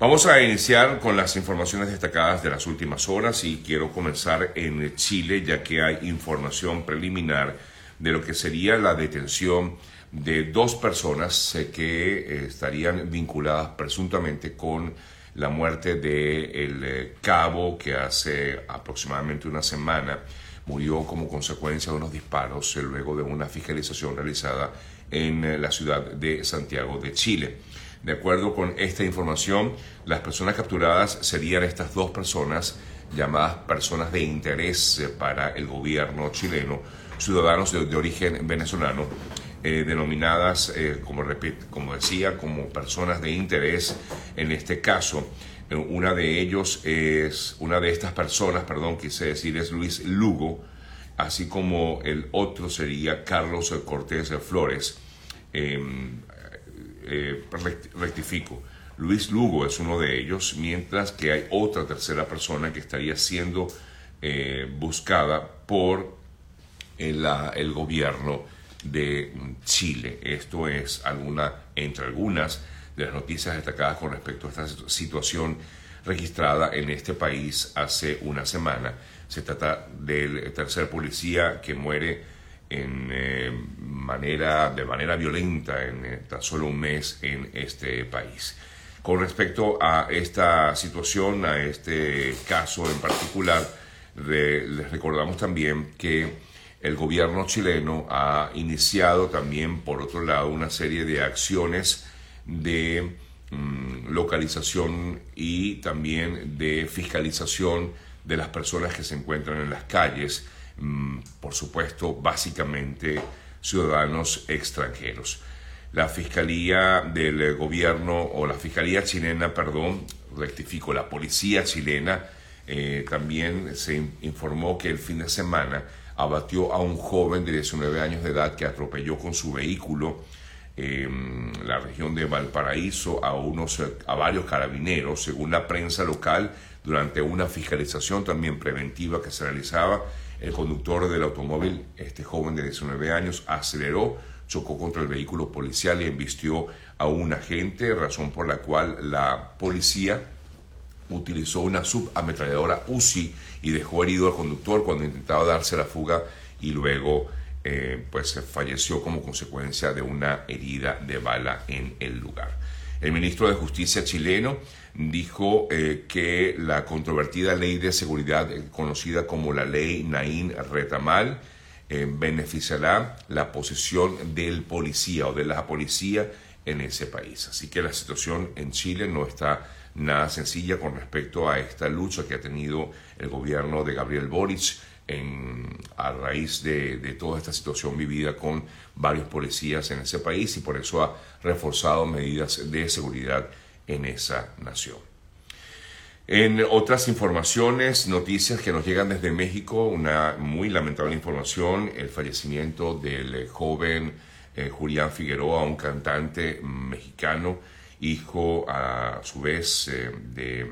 Vamos a iniciar con las informaciones destacadas de las últimas horas y quiero comenzar en Chile ya que hay información preliminar de lo que sería la detención de dos personas eh, que eh, estarían vinculadas presuntamente con la muerte de el eh, cabo que hace aproximadamente una semana murió como consecuencia de unos disparos luego de una fiscalización realizada en la ciudad de Santiago de Chile. De acuerdo con esta información, las personas capturadas serían estas dos personas llamadas personas de interés para el gobierno chileno, ciudadanos de, origen venezolano, eh, denominadas, eh, como, como decía, como personas de interés. En este caso, eh, una de ellos es, una de estas personas, perdón, quise decir, es Luis Lugo, así como el otro sería Carlos Cortés Flores. Eh, rectifico, Luis Lugo es uno de ellos, mientras que hay otra tercera persona que estaría siendo eh, buscada por el, el, gobierno de Chile. Esto es alguna, entre algunas de las noticias destacadas con respecto a esta situación registrada en este país hace una semana. Se trata del tercer policía que muere en, eh, manera, de manera violenta en eh, tan solo un mes en este país. Con respecto a esta situación, a este caso en particular, les recordamos también que el gobierno chileno ha iniciado también, por otro lado, una serie de acciones de mm, localización y también de fiscalización de las personas que se encuentran en las calles por supuesto, básicamente ciudadanos extranjeros. La Fiscalía del Gobierno, o la Fiscalía chilena, perdón, rectifico, la Policía chilena eh, también se informó que el fin de semana abatió a un joven de 19 años de edad que atropelló con su vehículo en la región de Valparaíso a, unos, a varios carabineros, según la prensa local, durante una fiscalización también preventiva que se realizaba el conductor del automóvil, este joven de 19 años, aceleró, chocó contra el vehículo policial y embistió a un agente, razón por la cual la policía utilizó una subametralladora UCI y dejó herido al conductor cuando intentaba darse la fuga y luego eh, pues falleció como consecuencia de una herida de bala en el lugar. El ministro de Justicia chileno dijo eh, que la controvertida ley de seguridad, eh, conocida como la ley Naín Retamal, eh, beneficiará la posición del policía o de la policía en ese país. Así que la situación en Chile no está nada sencilla con respecto a esta lucha que ha tenido el gobierno de Gabriel Boric a raíz de, toda esta situación vivida con varios policías en ese país y por eso ha reforzado medidas de seguridad en esa nación. En otras informaciones, noticias que nos llegan desde México, una muy lamentable información, el fallecimiento del joven eh, Julián Figueroa, un cantante mexicano, hijo a su vez eh, de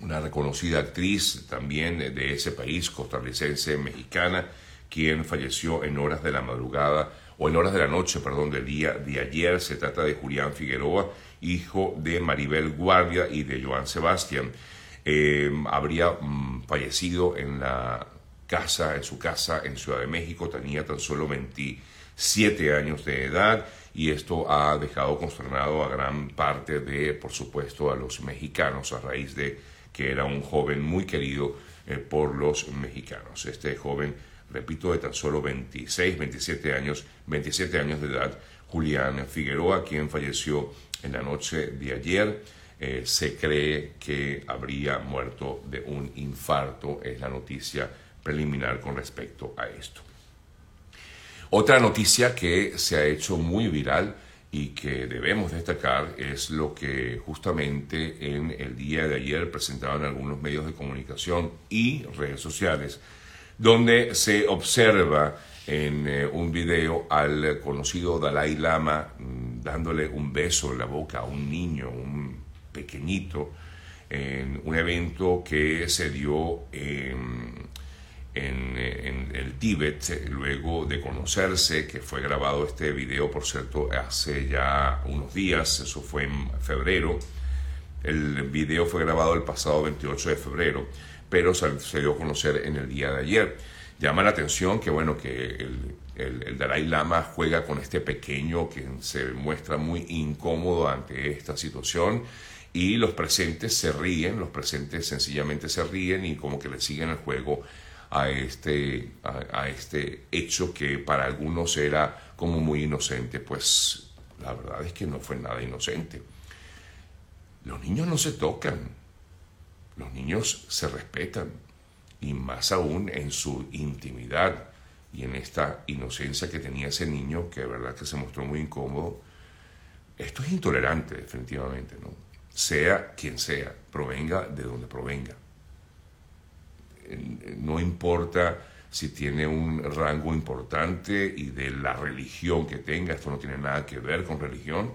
una reconocida actriz también de ese país, costarricense, mexicana, quien falleció en horas de la madrugada o en horas de la noche, perdón, del día de ayer. Se trata de Julián Figueroa, hijo de Maribel Guardia y de Joan Sebastián. Eh, habría mm, fallecido en la casa, en su casa en Ciudad de México, tenía tan solo 27 años de edad y esto ha dejado consternado a gran parte de, por supuesto, a los mexicanos a raíz de que era un joven muy querido eh, por los mexicanos. Este joven, repito, de tan solo 26, 27 años, 27 años de edad, Julián Figueroa, quien falleció en la noche de ayer. Eh, se cree que habría muerto de un infarto, es la noticia preliminar con respecto a esto. Otra noticia que se ha hecho muy viral y que debemos destacar es lo que justamente en el día de ayer presentaban algunos medios de comunicación y redes sociales, donde se observa en eh, un video al conocido Dalai Lama mm, dándole un beso en la boca a un niño, un pequeñito, en un evento que se dio en, el Tíbet, luego de conocerse, que fue grabado este video, por cierto, hace ya unos días, eso fue en febrero, El video fue grabado el pasado 28 de febrero, pero se, dio a conocer en el día de ayer. Llama la atención que, bueno, que el, el, Dalai Lama juega con este pequeño que se muestra muy incómodo ante esta situación y los presentes se ríen, los presentes sencillamente se ríen y como que le siguen el juego a este, a, este hecho que para algunos era como muy inocente. Pues la verdad es que no fue nada inocente. Los niños no se tocan, los niños se respetan y más aún en su intimidad y en esta inocencia que tenía ese niño, que de verdad que se mostró muy incómodo. Esto es intolerante, definitivamente, ¿no? Sea quien sea, provenga de donde provenga no importa si tiene un rango importante y de la religión que tenga, esto no tiene nada que ver con religión,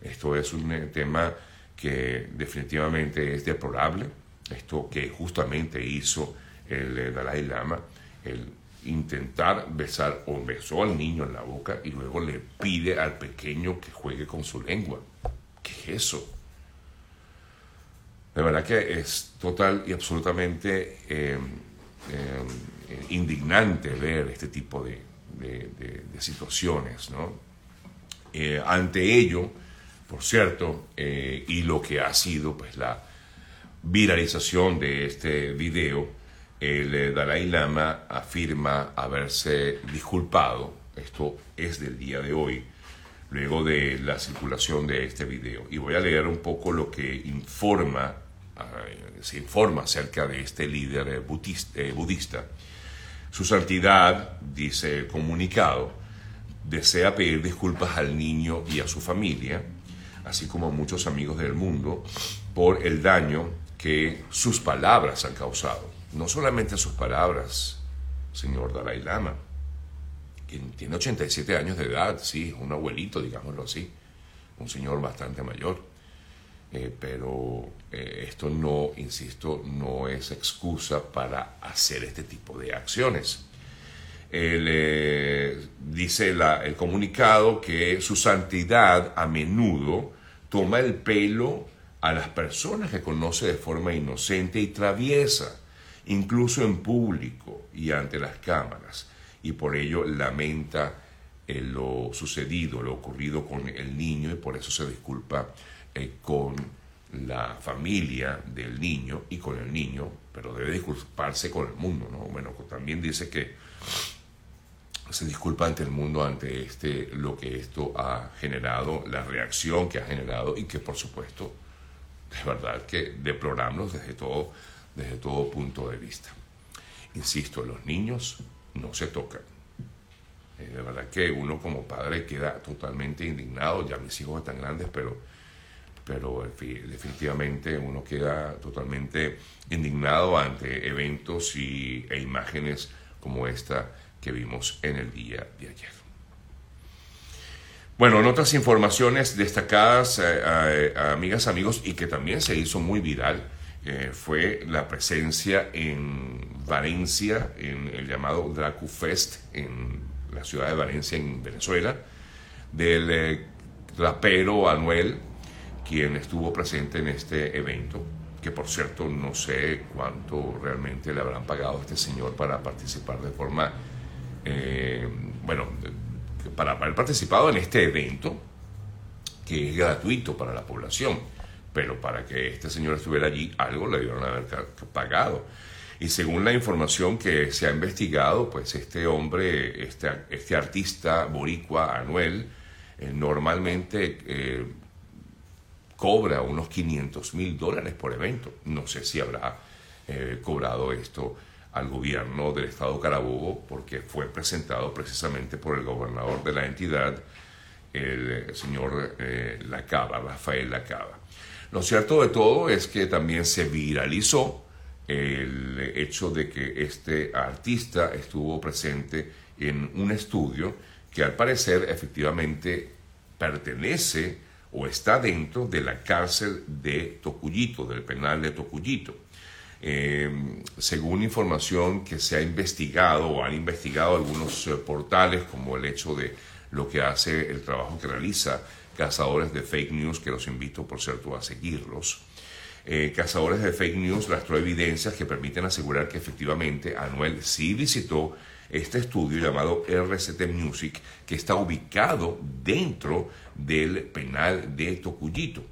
esto es un eh, tema que definitivamente es deplorable, esto que justamente hizo el eh, Dalai Lama, el intentar besar o besó al niño en la boca y luego le pide al pequeño que juegue con su lengua. ¿Qué es eso? De verdad que es total y absolutamente eh, eh, indignante ver este tipo de, situaciones. Eh, ante ello, por cierto, y lo que ha sido pues, la viralización de este video, el Dalai Lama afirma haberse disculpado, esto es del día de hoy, luego de la circulación de este video. Y voy a leer un poco lo que informa eh, se informa acerca de este líder eh, eh, budista. Su santidad, dice el comunicado, desea pedir disculpas al niño y a su familia, así como a muchos amigos del mundo, por el daño que sus palabras han causado. No solamente sus palabras, señor Dalai Lama, quien tiene 87 años de edad, sí, un abuelito, digámoslo así, un señor bastante mayor eh, pero eh, esto no, insisto, no es excusa para hacer este tipo de acciones. Eh, dice el comunicado que su santidad a menudo toma el pelo a las personas que conoce de forma inocente y traviesa, incluso en público y ante las cámaras, y por ello lamenta lo sucedido, lo ocurrido con el niño y por eso se disculpa eh, con la familia del niño y con el niño, pero debe disculparse con el mundo, ¿no? Bueno, también dice que se disculpa ante el mundo ante este lo que esto ha generado, la reacción que ha generado y que por supuesto de verdad que deploramos desde todo, desde todo punto de vista. Insisto, los niños no se tocan. Eh, de verdad que uno como padre queda totalmente indignado, ya mis hijos están grandes, pero pero definitivamente uno queda totalmente indignado ante eventos y, e imágenes como esta que vimos en el día de ayer. Bueno, en otras informaciones destacadas, eh, eh, amigas, amigos, y que también se hizo muy viral, eh, fue la presencia en Valencia, en el llamado Dracu Fest, en la ciudad de Valencia, en Venezuela, del rapero Anuel, quien estuvo presente en este evento, que por cierto no sé cuánto realmente le habrán pagado a este señor para participar de forma, eh, bueno, para haber participado en este evento, que es gratuito para la población, pero para que este señor estuviera allí, algo le debieron haber pagado. Y según la información que se ha investigado, pues este hombre, este, este artista boricua, Anuel, eh, normalmente eh, cobra unos 500 mil dólares por evento. No sé si habrá eh, cobrado esto al gobierno del estado Carabobo porque fue presentado precisamente por el gobernador de la entidad, el eh, señor eh, Lacaba, Rafael Lacaba. Lo cierto de todo es que también se viralizó el hecho de que este artista estuvo presente en un estudio que al parecer efectivamente pertenece o está dentro de la cárcel de Tocuyito, del penal de Tocuyito. Eh, según información que se ha investigado o han investigado algunos eh, portales, como el hecho de lo que hace el trabajo que realiza Cazadores de Fake News, que los invito, por cierto, a seguirlos. Eh, cazadores de Fake News rastró evidencias que permiten asegurar que efectivamente Anuel sí visitó este estudio llamado RCT Music, que está ubicado dentro del penal de Tocuyito.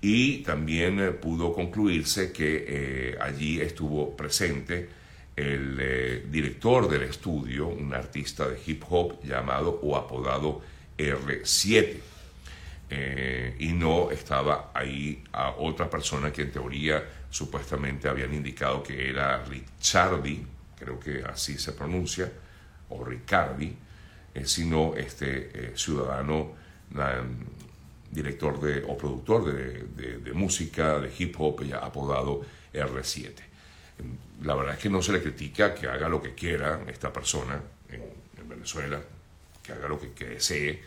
Y también eh, pudo concluirse que eh, allí estuvo presente el eh, director del estudio, un artista de hip hop llamado o apodado R7. y no estaba ahí a otra persona que en teoría supuestamente habían indicado que era Richardi, creo que así se pronuncia, o Ricardi, eh, sino este eh, ciudadano, director de, o productor de, música, de hip hop, apodado R7. La verdad es que no se le critica que haga lo que quiera esta persona en, Venezuela, que haga lo que, desee,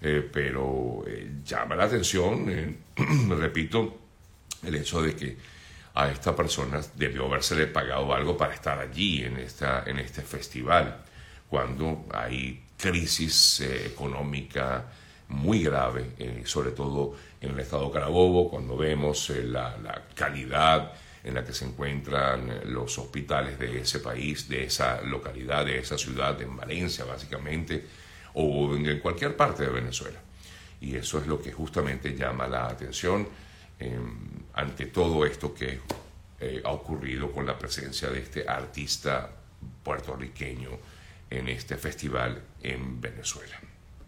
eh, pero llama la atención, repito, el hecho de que a esta persona debió habérsele pagado algo para estar allí en, esta, en este festival, cuando hay crisis eh, económica muy grave, eh, sobre todo en el estado Carabobo, cuando vemos eh, la, calidad en la que se encuentran los hospitales de ese país, de esa localidad, de esa ciudad, en Valencia básicamente, o en cualquier parte de Venezuela. Y eso es lo que justamente llama la atención ante todo esto que eh, ha ocurrido con la presencia de este artista puertorriqueño en este festival en Venezuela.